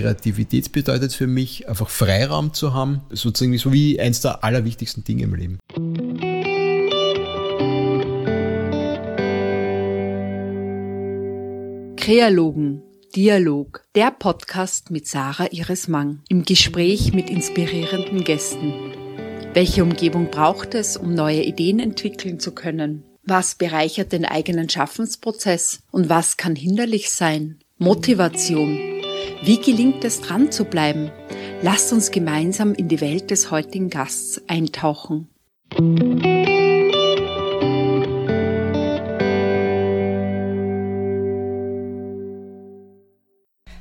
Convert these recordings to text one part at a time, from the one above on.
Kreativität bedeutet für mich, einfach Freiraum zu haben, sozusagen so wie eins der allerwichtigsten Dinge im Leben. Krealogen Dialog, der Podcast mit Sarah Iris Mang im Gespräch mit inspirierenden Gästen. Welche Umgebung braucht es, um neue Ideen entwickeln zu können? Was bereichert den eigenen Schaffensprozess und was kann hinderlich sein? Motivation. Wie gelingt es dran zu bleiben? Lasst uns gemeinsam in die Welt des heutigen Gasts eintauchen.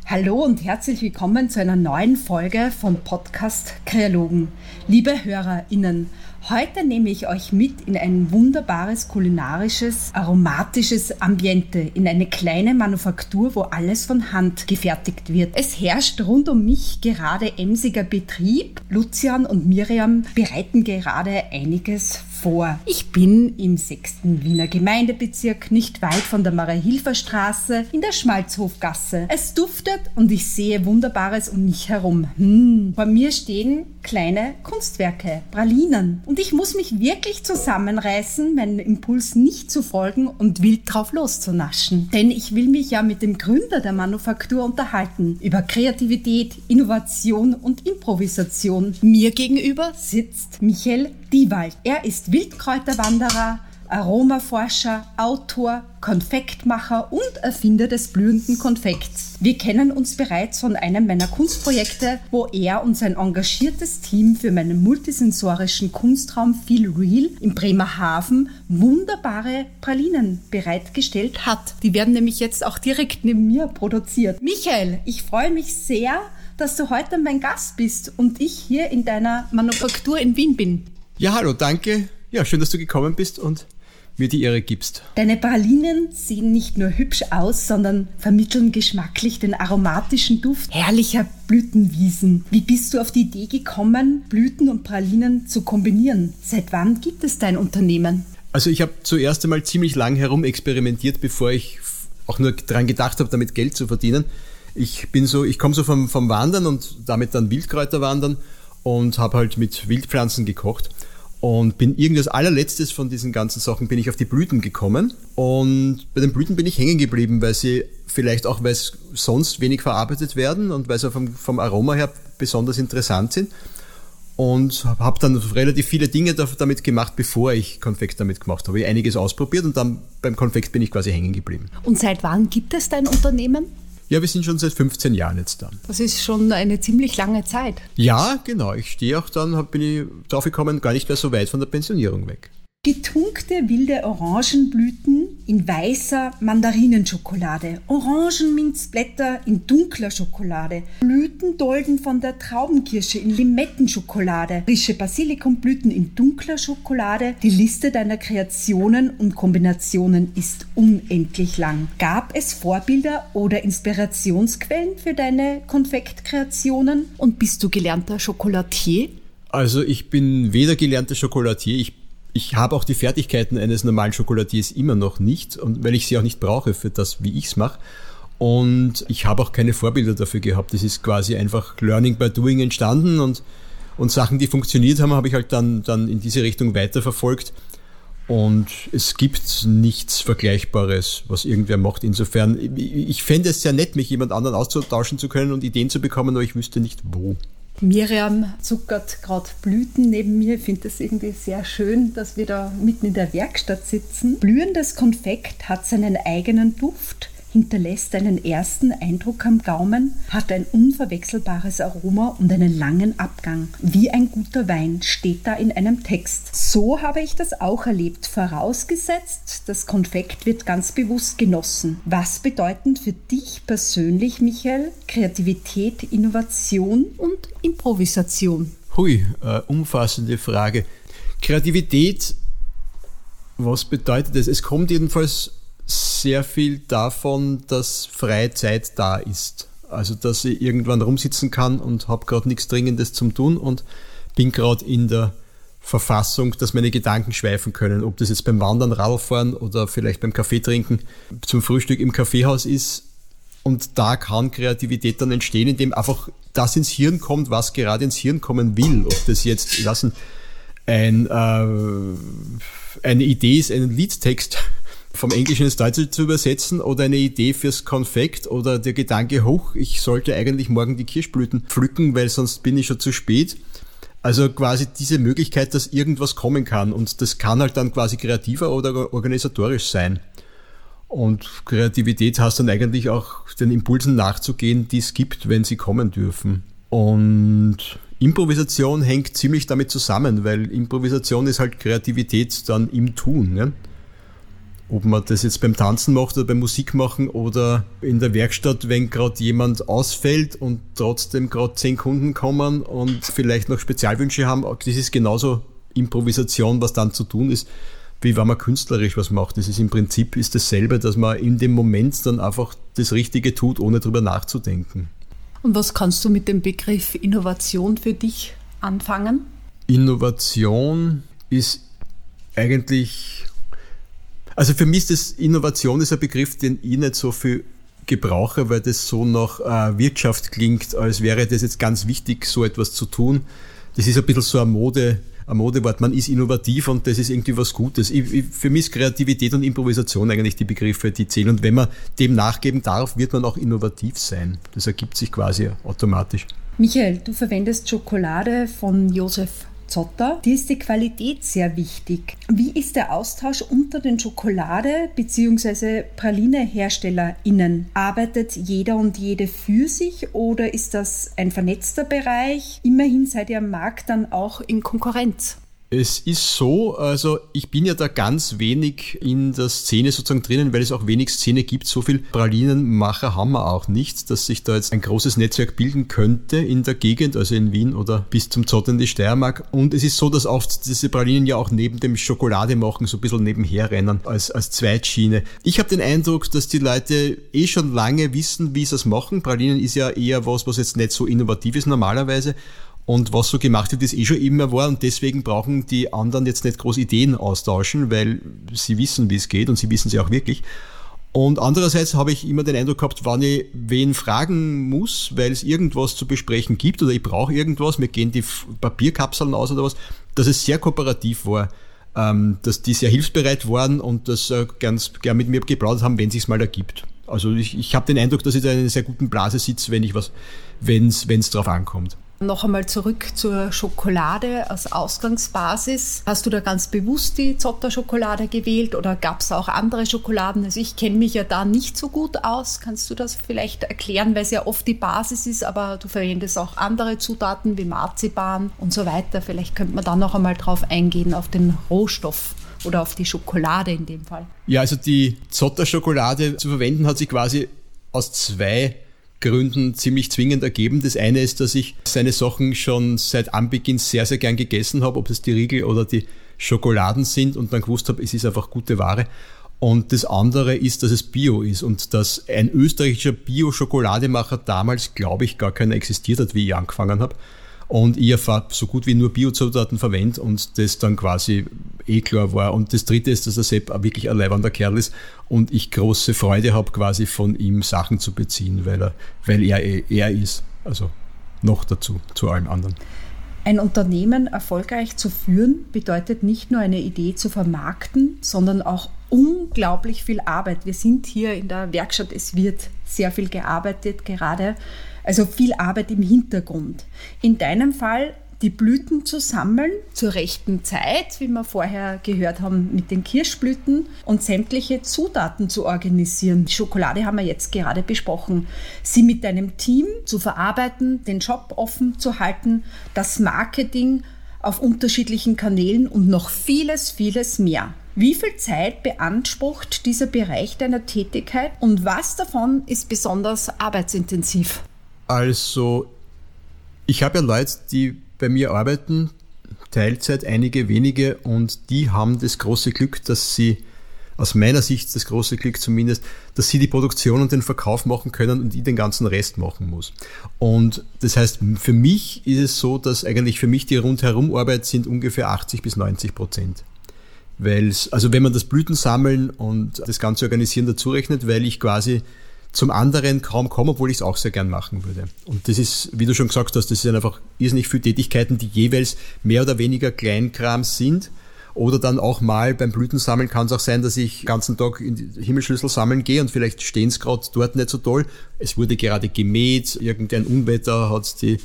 Hallo und herzlich willkommen zu einer neuen Folge vom Podcast Kreologen. Liebe HörerInnen, heute nehme ich euch mit in ein wunderbares kulinarisches, aromatisches Ambiente, in eine kleine Manufaktur, wo alles von Hand gefertigt wird. Es herrscht rund um mich gerade emsiger Betrieb. Lucian und Miriam bereiten gerade einiges vor. Ich bin im 6. Wiener Gemeindebezirk, nicht weit von der Maria-Hilfer Straße, in der Schmalzhofgasse. Es duftet und ich sehe Wunderbares um mich herum. Hm. Vor mir stehen kleine Kunstwerke, Pralinen. Und ich muss mich wirklich zusammenreißen, meinem Impuls nicht zu folgen und wild drauf loszunaschen. Denn ich will mich ja mit dem Gründer der Manufaktur unterhalten. Über Kreativität, Innovation und Improvisation. Mir gegenüber sitzt Michael Diewald. Er ist Wildkräuterwanderer, Aromaforscher, Autor, Konfektmacher und Erfinder des blühenden Konfekts. Wir kennen uns bereits von einem meiner Kunstprojekte, wo er und sein engagiertes Team für meinen multisensorischen Kunstraum Feel Real im Bremerhaven wunderbare Pralinen bereitgestellt hat. Die werden nämlich jetzt auch direkt neben mir produziert. Michael, ich freue mich sehr, dass du heute mein Gast bist und ich hier in deiner Manufaktur in Wien bin. Ja, hallo, danke. Ja, schön, dass du gekommen bist und mir die Ehre gibst. Deine Pralinen sehen nicht nur hübsch aus, sondern vermitteln geschmacklich den aromatischen Duft herrlicher Blütenwiesen. Wie bist du auf die Idee gekommen, Blüten und Pralinen zu kombinieren? Seit wann gibt es dein Unternehmen? Also ich habe zuerst einmal ziemlich lang herum experimentiert, bevor ich auch nur daran gedacht habe, damit Geld zu verdienen. Ich bin so, ich komme so vom, vom Wandern und damit dann Wildkräuter wandern und habe halt mit Wildpflanzen gekocht und bin irgendwas allerletztes von diesen ganzen Sachen bin ich auf die Blüten gekommen und bei den Blüten bin ich hängen geblieben, weil sie vielleicht auch, weil sonst wenig verarbeitet werden und weil sie vom, vom Aroma her besonders interessant sind und habe dann relativ viele Dinge damit gemacht, bevor ich Konfekt damit gemacht habe. Ich einiges ausprobiert und dann beim Konfekt bin ich quasi hängen geblieben. Und seit wann gibt es dein Unternehmen? Ja, wir sind schon seit 15 Jahren jetzt da. Das ist schon eine ziemlich lange Zeit. Ja, genau. Ich stehe auch dann, bin ich drauf gekommen, gar nicht mehr so weit von der Pensionierung weg. Getunkte wilde Orangenblüten in weißer Mandarinenschokolade, Orangenminzblätter in dunkler Schokolade, Blütendolden von der Traubenkirsche in Limettenschokolade, frische Basilikumblüten in dunkler Schokolade. Die Liste deiner Kreationen und Kombinationen ist unendlich lang. Gab es Vorbilder oder Inspirationsquellen für deine Konfektkreationen? Und bist du gelernter Schokolatier? Also ich bin weder gelernter Schokolatier, ich ich habe auch die Fertigkeiten eines normalen Schokoladiers immer noch nicht, und weil ich sie auch nicht brauche für das, wie ich es mache. Und ich habe auch keine Vorbilder dafür gehabt. Das ist quasi einfach Learning by Doing entstanden und, und Sachen, die funktioniert haben, habe ich halt dann, dann in diese Richtung weiterverfolgt. Und es gibt nichts Vergleichbares, was irgendwer macht. Insofern, ich fände es sehr nett, mich jemand anderen auszutauschen zu können und Ideen zu bekommen, aber ich wüsste nicht wo. Miriam zuckert gerade Blüten neben mir. Ich finde es irgendwie sehr schön, dass wir da mitten in der Werkstatt sitzen. Blühendes Konfekt hat seinen eigenen Duft hinterlässt einen ersten Eindruck am Gaumen, hat ein unverwechselbares Aroma und einen langen Abgang. Wie ein guter Wein steht da in einem Text. So habe ich das auch erlebt, vorausgesetzt, das Konfekt wird ganz bewusst genossen. Was bedeuten für dich persönlich, Michael, Kreativität, Innovation und Improvisation? Hui, äh, umfassende Frage. Kreativität, was bedeutet das? Es kommt jedenfalls sehr viel davon, dass freie Zeit da ist. Also dass ich irgendwann rumsitzen kann und habe gerade nichts Dringendes zum tun und bin gerade in der Verfassung, dass meine Gedanken schweifen können. Ob das jetzt beim Wandern, Radfahren oder vielleicht beim Kaffee trinken zum Frühstück im Kaffeehaus ist, Und da kann Kreativität dann entstehen, indem einfach das ins Hirn kommt, was gerade ins Hirn kommen will. Ob das jetzt, lassen, ein, äh, eine Idee ist, einen Liedtext vom Englischen ins Deutsche zu übersetzen oder eine Idee fürs Konfekt oder der Gedanke, hoch, ich sollte eigentlich morgen die Kirschblüten pflücken, weil sonst bin ich schon zu spät. Also quasi diese Möglichkeit, dass irgendwas kommen kann und das kann halt dann quasi kreativer oder organisatorisch sein. Und Kreativität heißt dann eigentlich auch den Impulsen nachzugehen, die es gibt, wenn sie kommen dürfen. Und Improvisation hängt ziemlich damit zusammen, weil Improvisation ist halt Kreativität dann im Tun. Ne? Ob man das jetzt beim Tanzen macht oder beim Musik machen oder in der Werkstatt, wenn gerade jemand ausfällt und trotzdem gerade zehn Kunden kommen und vielleicht noch Spezialwünsche haben, das ist genauso Improvisation, was dann zu tun ist wie wenn man künstlerisch was macht. Das ist im Prinzip ist dasselbe, dass man in dem Moment dann einfach das Richtige tut, ohne drüber nachzudenken. Und was kannst du mit dem Begriff Innovation für dich anfangen? Innovation ist eigentlich, also für mich ist das Innovation ist ein Begriff, den ich nicht so viel gebrauche, weil das so nach äh, Wirtschaft klingt, als wäre das jetzt ganz wichtig, so etwas zu tun. Das ist ein bisschen so eine Mode, ein Modewort. Man ist innovativ und das ist irgendwie was Gutes. Ich, ich, für mich ist Kreativität und Improvisation eigentlich die Begriffe, die zählen. Und wenn man dem nachgeben darf, wird man auch innovativ sein. Das ergibt sich quasi automatisch. Michael, du verwendest Schokolade von Josef Zotter. Dir ist die Qualität sehr wichtig. Wie ist der Austausch unter den Schokolade- bzw. Praline-HerstellerInnen? Arbeitet jeder und jede für sich oder ist das ein vernetzter Bereich? Immerhin seid ihr am Markt dann auch in Konkurrenz. Es ist so, also ich bin ja da ganz wenig in der Szene sozusagen drinnen, weil es auch wenig Szene gibt. So viel Pralinenmacher haben wir auch nicht, dass sich da jetzt ein großes Netzwerk bilden könnte in der Gegend, also in Wien oder bis zum Zott in die Steiermark. Und es ist so, dass oft diese Pralinen ja auch neben dem Schokolade machen, so ein bisschen nebenher rennen als, als Zweitschiene. Ich habe den Eindruck, dass die Leute eh schon lange wissen, wie sie es machen. Pralinen ist ja eher was, was jetzt nicht so innovativ ist normalerweise. Und was so gemacht wird, ist eh schon immer war und deswegen brauchen die anderen jetzt nicht groß Ideen austauschen, weil sie wissen, wie es geht und sie wissen sie auch wirklich. Und andererseits habe ich immer den Eindruck gehabt, wann ich wen fragen muss, weil es irgendwas zu besprechen gibt oder ich brauche irgendwas, mir gehen die Papierkapseln aus oder was, dass es sehr kooperativ war, ähm, dass die sehr hilfsbereit waren und das äh, ganz gern mit mir geplaudert haben, wenn es sich mal ergibt. Also ich, ich habe den Eindruck, dass ich da in einer sehr guten Blase sitze, wenn ich was, wenn es drauf ankommt. Noch einmal zurück zur Schokolade als Ausgangsbasis. Hast du da ganz bewusst die Zotter-Schokolade gewählt oder gab es auch andere Schokoladen? Also ich kenne mich ja da nicht so gut aus. Kannst du das vielleicht erklären, weil es ja oft die Basis ist, aber du verwendest auch andere Zutaten wie Marzipan und so weiter. Vielleicht könnte man da noch einmal drauf eingehen, auf den Rohstoff oder auf die Schokolade in dem Fall. Ja, also die Zotter-Schokolade zu verwenden hat sich quasi aus zwei Gründen ziemlich zwingend ergeben. Das eine ist, dass ich seine Sachen schon seit Anbeginn sehr, sehr gern gegessen habe, ob es die Riegel oder die Schokoladen sind und dann gewusst habe, es ist einfach gute Ware. Und das andere ist, dass es Bio ist und dass ein österreichischer Bio-Schokolademacher damals, glaube ich, gar keiner existiert hat, wie ich angefangen habe und ich so gut wie nur Biozutaten verwende und das dann quasi eh klar war. Und das dritte ist, dass der Sepp wirklich ein leibender Kerl ist und ich große Freude habe, quasi von ihm Sachen zu beziehen, weil er, weil er er ist. Also noch dazu, zu allen anderen. Ein Unternehmen erfolgreich zu führen bedeutet nicht nur eine Idee zu vermarkten, sondern auch unglaublich viel Arbeit. Wir sind hier in der Werkstatt, es wird sehr viel gearbeitet gerade also viel Arbeit im Hintergrund. In deinem Fall die Blüten zu sammeln zur rechten Zeit, wie wir vorher gehört haben mit den Kirschblüten und sämtliche Zutaten zu organisieren. Die Schokolade haben wir jetzt gerade besprochen. Sie mit deinem Team zu verarbeiten, den Shop offen zu halten, das Marketing auf unterschiedlichen Kanälen und noch vieles, vieles mehr. Wie viel Zeit beansprucht dieser Bereich deiner Tätigkeit und was davon ist besonders arbeitsintensiv? Also, ich habe ja Leute, die bei mir arbeiten, Teilzeit, einige wenige, und die haben das große Glück, dass sie, aus meiner Sicht das große Glück zumindest, dass sie die Produktion und den Verkauf machen können und ich den ganzen Rest machen muss. Und das heißt, für mich ist es so, dass eigentlich für mich die Rundherumarbeit sind ungefähr 80 bis 90 Prozent. Weil also wenn man das Blütensammeln und das Ganze organisieren dazu rechnet, weil ich quasi zum anderen kaum komme, obwohl ich es auch sehr gern machen würde. Und das ist, wie du schon gesagt hast, das sind einfach irrsinnig viele Tätigkeiten, die jeweils mehr oder weniger Kleinkram sind. Oder dann auch mal beim Blütensammeln kann es auch sein, dass ich den ganzen Tag in die Himmelschlüssel sammeln gehe und vielleicht stehen es gerade dort nicht so toll. Es wurde gerade gemäht, irgendein Unwetter hat die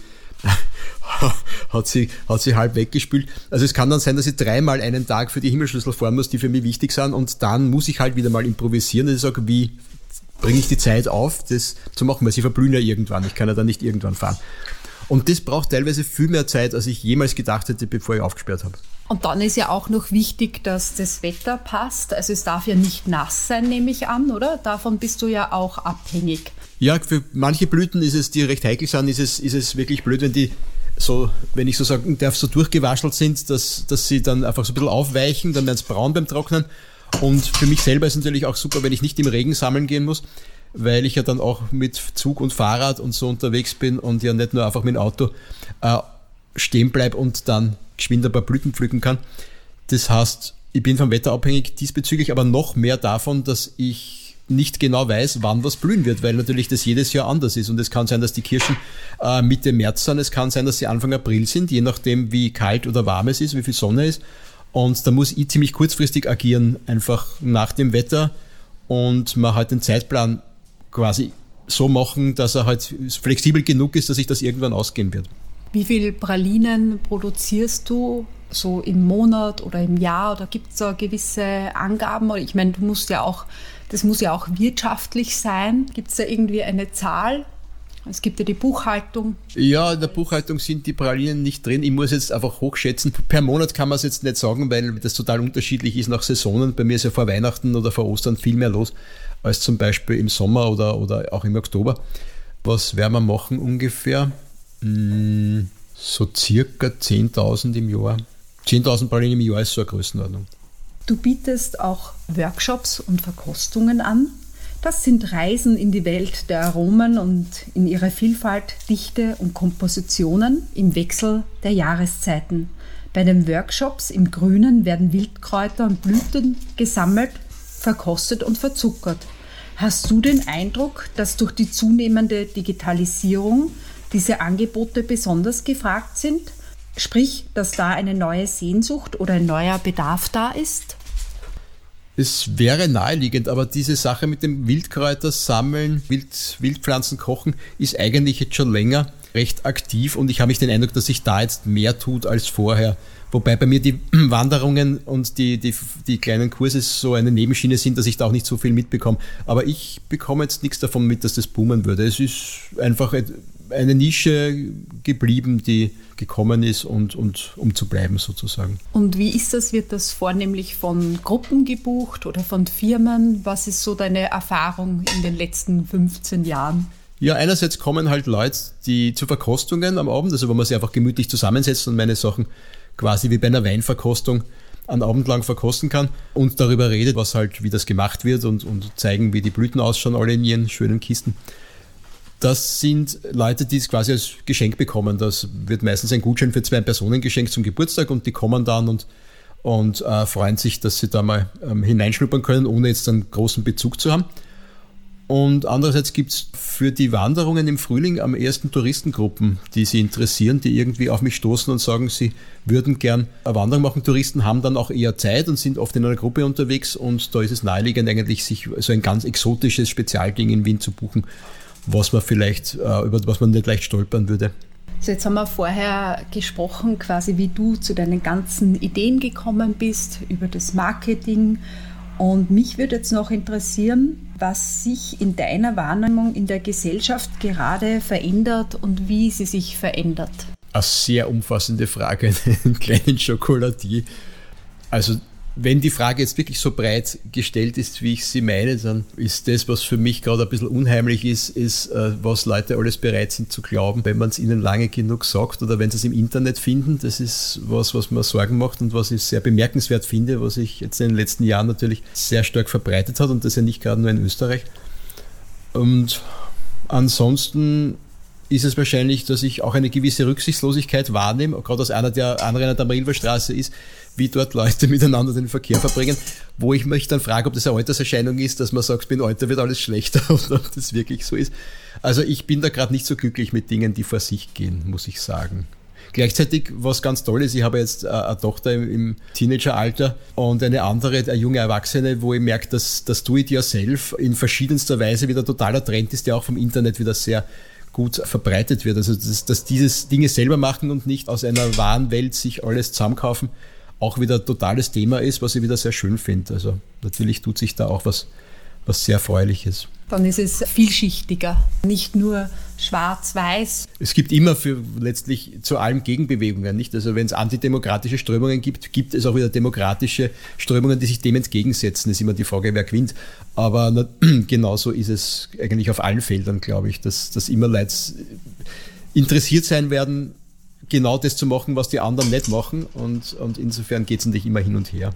hat sie, hat sie halb weggespült. Also es kann dann sein, dass ich dreimal einen Tag für die Himmelschlüssel fahren muss, die für mich wichtig sind und dann muss ich halt wieder mal improvisieren und ich sage, wie bringe ich die Zeit auf, das zu machen, weil sie verblühen ja irgendwann. Ich kann ja dann nicht irgendwann fahren. Und das braucht teilweise viel mehr Zeit, als ich jemals gedacht hätte, bevor ich aufgesperrt habe. Und dann ist ja auch noch wichtig, dass das Wetter passt. Also es darf ja nicht nass sein, nehme ich an, oder? Davon bist du ja auch abhängig. Ja, für manche Blüten ist es, die recht heikel sind, ist es, ist es wirklich blöd, wenn die so, wenn ich so sagen darf, so durchgewaschelt sind, dass, dass sie dann einfach so ein bisschen aufweichen, dann werden sie braun beim Trocknen. Und für mich selber ist natürlich auch super, wenn ich nicht im Regen sammeln gehen muss, weil ich ja dann auch mit Zug und Fahrrad und so unterwegs bin und ja nicht nur einfach mit dem Auto äh, stehen bleibe und dann geschwind ein paar Blüten pflücken kann. Das heißt, ich bin vom Wetter abhängig diesbezüglich, aber noch mehr davon, dass ich nicht genau weiß, wann was blühen wird, weil natürlich das jedes Jahr anders ist. Und es kann sein, dass die Kirschen äh, Mitte März sind, es kann sein, dass sie Anfang April sind, je nachdem, wie kalt oder warm es ist, wie viel Sonne ist. Und da muss ich ziemlich kurzfristig agieren, einfach nach dem Wetter und man halt den Zeitplan quasi so machen, dass er halt flexibel genug ist, dass sich das irgendwann ausgehen wird. Wie viel Pralinen produzierst du so im Monat oder im Jahr oder gibt es da gewisse Angaben? Ich meine, du musst ja auch das muss ja auch wirtschaftlich sein. Gibt es da irgendwie eine Zahl? Es gibt ja die Buchhaltung. Ja, in der Buchhaltung sind die Pralinen nicht drin. Ich muss jetzt einfach hochschätzen. Per Monat kann man es jetzt nicht sagen, weil das total unterschiedlich ist nach Saisonen. Bei mir ist ja vor Weihnachten oder vor Ostern viel mehr los als zum Beispiel im Sommer oder, oder auch im Oktober. Was werden wir machen ungefähr? Hm, so circa 10.000 im Jahr. 10.000 Pralinen im Jahr ist so eine Größenordnung. Du bietest auch Workshops und Verkostungen an. Das sind Reisen in die Welt der Aromen und in ihrer Vielfalt, Dichte und Kompositionen im Wechsel der Jahreszeiten. Bei den Workshops im Grünen werden Wildkräuter und Blüten gesammelt, verkostet und verzuckert. Hast du den Eindruck, dass durch die zunehmende Digitalisierung diese Angebote besonders gefragt sind? Sprich, dass da eine neue Sehnsucht oder ein neuer Bedarf da ist? Es wäre naheliegend, aber diese Sache mit dem Wildkräuter sammeln, Wild, Wildpflanzen kochen, ist eigentlich jetzt schon länger recht aktiv und ich habe mich den Eindruck, dass sich da jetzt mehr tut als vorher. Wobei bei mir die Wanderungen und die, die, die kleinen Kurse so eine Nebenschiene sind, dass ich da auch nicht so viel mitbekomme. Aber ich bekomme jetzt nichts davon mit, dass das boomen würde. Es ist einfach eine Nische geblieben, die gekommen ist und, und um zu bleiben sozusagen. Und wie ist das? Wird das vornehmlich von Gruppen gebucht oder von Firmen? Was ist so deine Erfahrung in den letzten 15 Jahren? Ja, einerseits kommen halt Leute, die zu Verkostungen am Abend, also wo man sich einfach gemütlich zusammensetzt und meine Sachen quasi wie bei einer Weinverkostung einen Abend lang verkosten kann und darüber redet, was halt, wie das gemacht wird und, und zeigen, wie die Blüten ausschauen, alle in ihren schönen Kisten. Das sind Leute, die es quasi als Geschenk bekommen. Das wird meistens ein Gutschein für zwei Personen geschenkt zum Geburtstag und die kommen dann und, und äh, freuen sich, dass sie da mal ähm, hineinschnuppern können, ohne jetzt einen großen Bezug zu haben. Und andererseits gibt es für die Wanderungen im Frühling am ersten Touristengruppen, die sie interessieren, die irgendwie auf mich stoßen und sagen, sie würden gern eine Wanderung machen. Touristen haben dann auch eher Zeit und sind oft in einer Gruppe unterwegs und da ist es naheliegend eigentlich, sich so ein ganz exotisches Spezialding in Wien zu buchen was man vielleicht, äh, über was man nicht leicht stolpern würde. Also jetzt haben wir vorher gesprochen, quasi wie du zu deinen ganzen Ideen gekommen bist, über das Marketing. Und mich würde jetzt noch interessieren, was sich in deiner Wahrnehmung in der Gesellschaft gerade verändert und wie sie sich verändert. Eine sehr umfassende Frage, einen kleinen Schokoladier. Also wenn die Frage jetzt wirklich so breit gestellt ist, wie ich sie meine, dann ist das, was für mich gerade ein bisschen unheimlich ist, ist, äh, was Leute alles bereit sind zu glauben, wenn man es ihnen lange genug sagt oder wenn sie es im Internet finden. Das ist was, was mir Sorgen macht und was ich sehr bemerkenswert finde, was sich jetzt in den letzten Jahren natürlich sehr stark verbreitet hat und das ja nicht gerade nur in Österreich. Und ansonsten ist es wahrscheinlich, dass ich auch eine gewisse Rücksichtslosigkeit wahrnehme, gerade als einer, der Anrainer der Marilberstraße ist, wie dort Leute miteinander den Verkehr verbringen, wo ich mich dann frage, ob das eine Alterserscheinung ist, dass man sagt, bin älter, wird alles schlechter oder ob das wirklich so ist. Also ich bin da gerade nicht so glücklich mit Dingen, die vor sich gehen, muss ich sagen. Gleichzeitig, was ganz toll ist, ich habe jetzt eine Tochter im Teenageralter und eine andere, eine junge Erwachsene, wo ich merke, dass das Do-it-yourself in verschiedenster Weise wieder totaler Trend ist, der auch vom Internet wieder sehr gut verbreitet wird. Also dass, dass dieses Dinge selber machen und nicht aus einer wahren Welt sich alles zusammenkaufen, auch wieder totales Thema ist, was ich wieder sehr schön finde. Also natürlich tut sich da auch was, was sehr Erfreuliches. Dann ist es vielschichtiger, nicht nur schwarz-weiß. Es gibt immer für letztlich zu allem Gegenbewegungen, nicht? Also wenn es antidemokratische Strömungen gibt, gibt es auch wieder demokratische Strömungen, die sich dem entgegensetzen. Das ist immer die Frage, wer gewinnt. Aber na, genauso ist es eigentlich auf allen Feldern, glaube ich, dass, dass immer Leute interessiert sein werden, genau das zu machen, was die anderen nicht machen. Und, und insofern geht es natürlich immer hin und her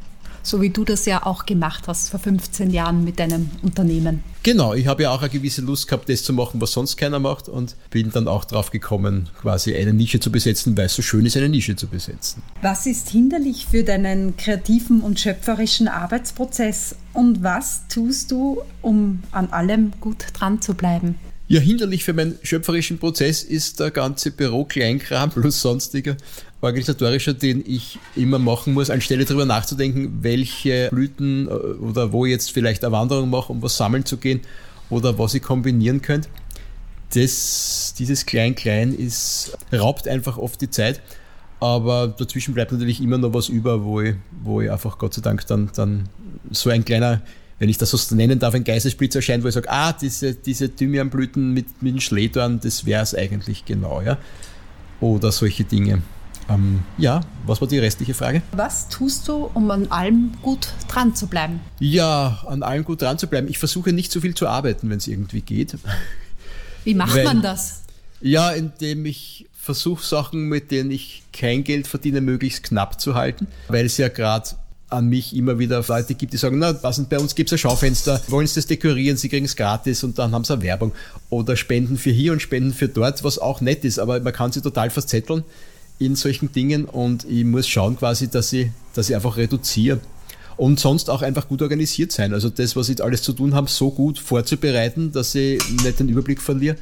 so wie du das ja auch gemacht hast vor 15 Jahren mit deinem Unternehmen. Genau, ich habe ja auch eine gewisse Lust gehabt, das zu machen, was sonst keiner macht und bin dann auch drauf gekommen, quasi eine Nische zu besetzen, weil es so schön ist, eine Nische zu besetzen. Was ist hinderlich für deinen kreativen und schöpferischen Arbeitsprozess und was tust du, um an allem gut dran zu bleiben? Ja, hinderlich für meinen schöpferischen Prozess ist der ganze Büro-Kleinkram plus sonstiger organisatorischer, den ich immer machen muss, anstelle darüber nachzudenken, welche Blüten äh, oder wo jetzt vielleicht eine Wanderung mache, um was sammeln zu gehen oder was ich kombinieren könnte. Das, dieses Klein-Klein raubt einfach oft die Zeit. Aber dazwischen bleibt natürlich immer noch was über, wo ich, wo ich einfach Gott sei Dank dann, dann so ein kleiner, wenn ich das so nennen darf, ein Geistesblitz erscheint, wo ich sage, ah, diese, diese Thymianblüten mit, mit den Schlehdorn, das wäre es eigentlich genau, ja. Oder solche Dinge. Ähm, ja, was war die restliche Frage? Was tust du, um an allem gut dran zu bleiben? Ja, an allem gut dran zu bleiben. Ich versuche nicht so viel zu arbeiten, wenn es irgendwie geht. Wie macht Weil, man das? Ja, indem ich versuche, Sachen, mit denen ich kein Geld verdiene, möglichst knapp zu halten, weil es ja gerade an mich immer wieder Leute gibt, die sagen, na, passend, bei uns gibt es ein Schaufenster, wollen sie das dekorieren, sie kriegen es gratis und dann haben sie eine Werbung. Oder Spenden für hier und Spenden für dort, was auch nett ist, aber man kann sie total verzetteln in solchen Dingen und ich muss schauen quasi, dass ich, dass ich einfach reduziere. Und sonst auch einfach gut organisiert sein. Also das, was ich alles zu tun habe, so gut vorzubereiten, dass ich nicht den Überblick verliere.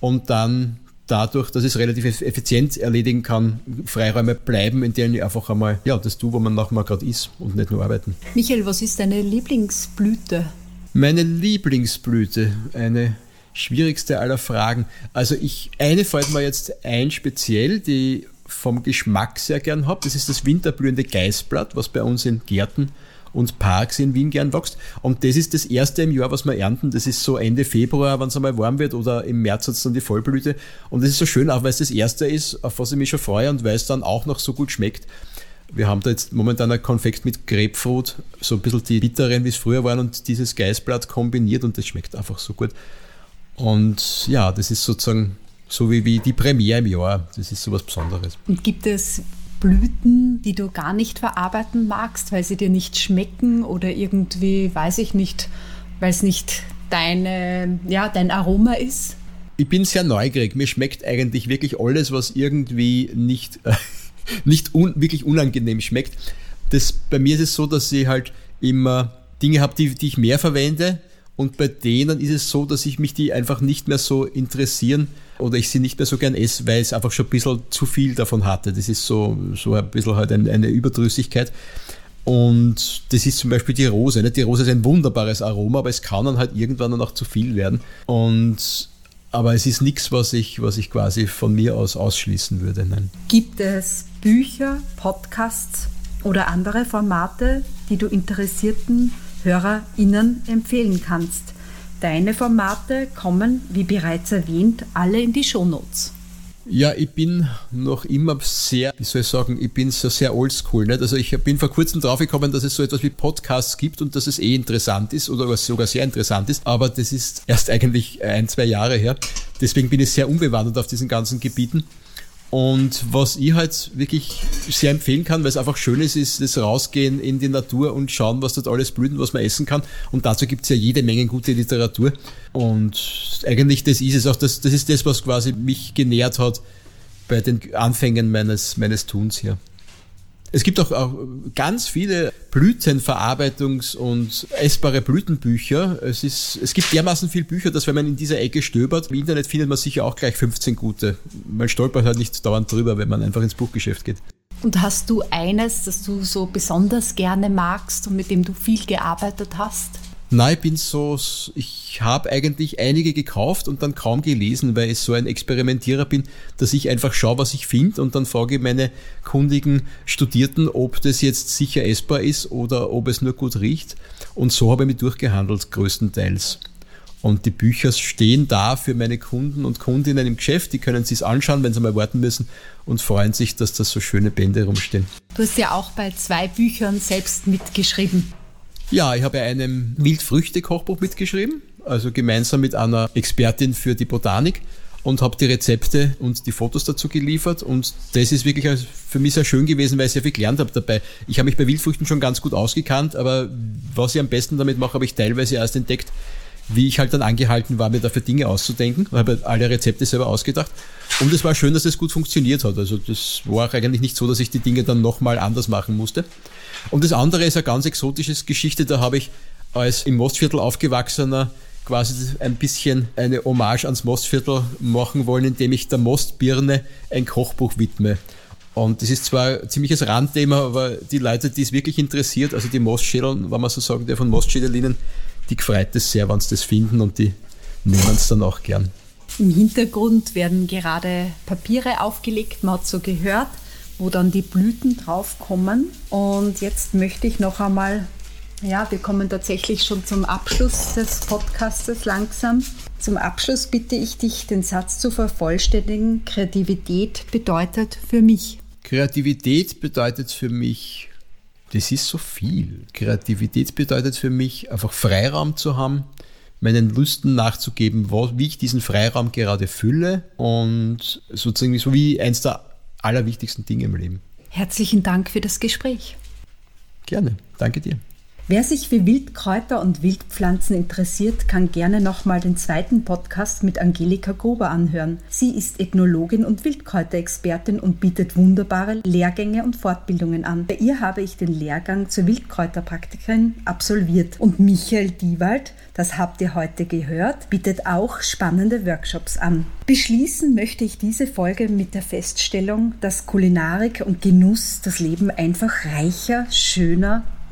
Und dann dadurch, dass ich es relativ effizient erledigen kann, Freiräume bleiben, in denen ich einfach einmal ja, das tue, wo man nachher gerade ist und nicht nur arbeiten. Michael, was ist deine Lieblingsblüte? Meine Lieblingsblüte, eine schwierigste aller Fragen. Also ich, eine fällt mir jetzt ein speziell, die vom Geschmack sehr gern habe. Das ist das winterblühende Geißblatt, was bei uns in Gärten und Parks in Wien gern wächst. Und das ist das erste im Jahr, was wir ernten. Das ist so Ende Februar, wenn es einmal warm wird, oder im März hat es dann die Vollblüte. Und das ist so schön, auch weil es das erste ist, auf was ich mich schon freue und weil es dann auch noch so gut schmeckt. Wir haben da jetzt momentan ein Konfekt mit Grapefruit, so ein bisschen die bitteren, wie es früher waren, und dieses Geißblatt kombiniert und das schmeckt einfach so gut. Und ja, das ist sozusagen so wie, wie die Premiere im Jahr. Das ist so was Besonderes. Und gibt es Blüten, die du gar nicht verarbeiten magst, weil sie dir nicht schmecken oder irgendwie, weiß ich nicht, weil es nicht deine, ja, dein Aroma ist? Ich bin sehr neugierig. Mir schmeckt eigentlich wirklich alles, was irgendwie nicht, nicht un, wirklich unangenehm schmeckt. Das, bei mir ist es so, dass ich halt immer Dinge habe, die, die ich mehr verwende. Und bei denen ist es so, dass ich mich die einfach nicht mehr so interessieren oder ich sie nicht mehr so gern esse, weil es einfach schon ein bisschen zu viel davon hatte. Das ist so, so ein bisschen halt eine, eine Überdrüssigkeit. Und das ist zum Beispiel die Rose. Ne? Die Rose ist ein wunderbares Aroma, aber es kann dann halt irgendwann dann auch zu viel werden. Und aber es ist nichts, was ich, was ich quasi von mir aus ausschließen würde. Nein. Gibt es Bücher, Podcasts oder andere Formate, die du interessierten HörerInnen empfehlen kannst? Deine Formate kommen, wie bereits erwähnt, alle in die Shownotes. Ja, ich bin noch immer sehr, wie soll ich sagen, ich bin so sehr oldschool. Nicht? Also ich bin vor kurzem draufgekommen, dass es so etwas wie Podcasts gibt und dass es eh interessant ist oder sogar sehr interessant ist. Aber das ist erst eigentlich ein, zwei Jahre her. Deswegen bin ich sehr unbewandert auf diesen ganzen Gebieten. Und was ich halt wirklich sehr empfehlen kann, weil es einfach schön ist, ist das Rausgehen in die Natur und schauen, was dort alles blüht und was man essen kann. Und dazu gibt es ja jede Menge gute Literatur. Und eigentlich das ist es auch, das, das ist das, was quasi mich genährt hat bei den Anfängen meines, meines Tuns hier. Es gibt auch, auch ganz viele Blütenverarbeitungs- und essbare Blütenbücher. Es, ist, es gibt dermaßen viele Bücher, dass wenn man in dieser Ecke stöbert, im Internet findet man sicher auch gleich 15 gute. Man stolpert halt nicht dauernd drüber, wenn man einfach ins Buchgeschäft geht. Und hast du eines, das du so besonders gerne magst und mit dem du viel gearbeitet hast? Nein, ich bin so, ich habe eigentlich einige gekauft und dann kaum gelesen, weil ich so ein Experimentierer bin, dass ich einfach schaue, was ich finde und dann frage meine kundigen Studierten, ob das jetzt sicher essbar ist oder ob es nur gut riecht. Und so habe ich mich durchgehandelt, größtenteils. Und die Bücher stehen da für meine Kunden und Kundinnen im Geschäft. Die können sich anschauen, wenn sie mal warten müssen und freuen sich, dass da so schöne Bände rumstehen. Du hast ja auch bei zwei Büchern selbst mitgeschrieben. Ja, ich habe einem Wildfrüchte-Kochbuch mitgeschrieben, also gemeinsam mit einer Expertin für die Botanik und habe die Rezepte und die Fotos dazu geliefert und das ist wirklich für mich sehr schön gewesen, weil ich sehr viel gelernt habe dabei. Ich habe mich bei Wildfrüchten schon ganz gut ausgekannt, aber was ich am besten damit mache, habe ich teilweise erst entdeckt, wie ich halt dann angehalten war, mir dafür Dinge auszudenken. Ich habe alle Rezepte selber ausgedacht. Und es war schön, dass es gut funktioniert hat. Also das war auch eigentlich nicht so, dass ich die Dinge dann nochmal anders machen musste. Und das andere ist eine ganz exotische Geschichte. Da habe ich als im Mostviertel aufgewachsener quasi ein bisschen eine Hommage ans Mostviertel machen wollen, indem ich der Mostbirne ein Kochbuch widme. Und das ist zwar ein ziemliches Randthema, aber die Leute, die es wirklich interessiert, also die Mostschädeln, wenn man so sagen der von Mostschädelinen, die gefreut es sehr, wenn sie das finden und die nehmen es dann auch gern. Im Hintergrund werden gerade Papiere aufgelegt, man hat so gehört, wo dann die Blüten draufkommen. Und jetzt möchte ich noch einmal, ja, wir kommen tatsächlich schon zum Abschluss des Podcastes langsam. Zum Abschluss bitte ich dich, den Satz zu vervollständigen. Kreativität bedeutet für mich. Kreativität bedeutet für mich das ist so viel. Kreativität bedeutet für mich, einfach Freiraum zu haben, meinen Lüsten nachzugeben, wie ich diesen Freiraum gerade fülle und sozusagen so wie eins der allerwichtigsten Dinge im Leben. Herzlichen Dank für das Gespräch. Gerne, danke dir. Wer sich für Wildkräuter und Wildpflanzen interessiert, kann gerne nochmal den zweiten Podcast mit Angelika Gruber anhören. Sie ist Ethnologin und Wildkräuterexpertin und bietet wunderbare Lehrgänge und Fortbildungen an. Bei ihr habe ich den Lehrgang zur Wildkräuterpraktikerin absolviert. Und Michael Diewald, das habt ihr heute gehört, bietet auch spannende Workshops an. Beschließen möchte ich diese Folge mit der Feststellung, dass Kulinarik und Genuss das Leben einfach reicher, schöner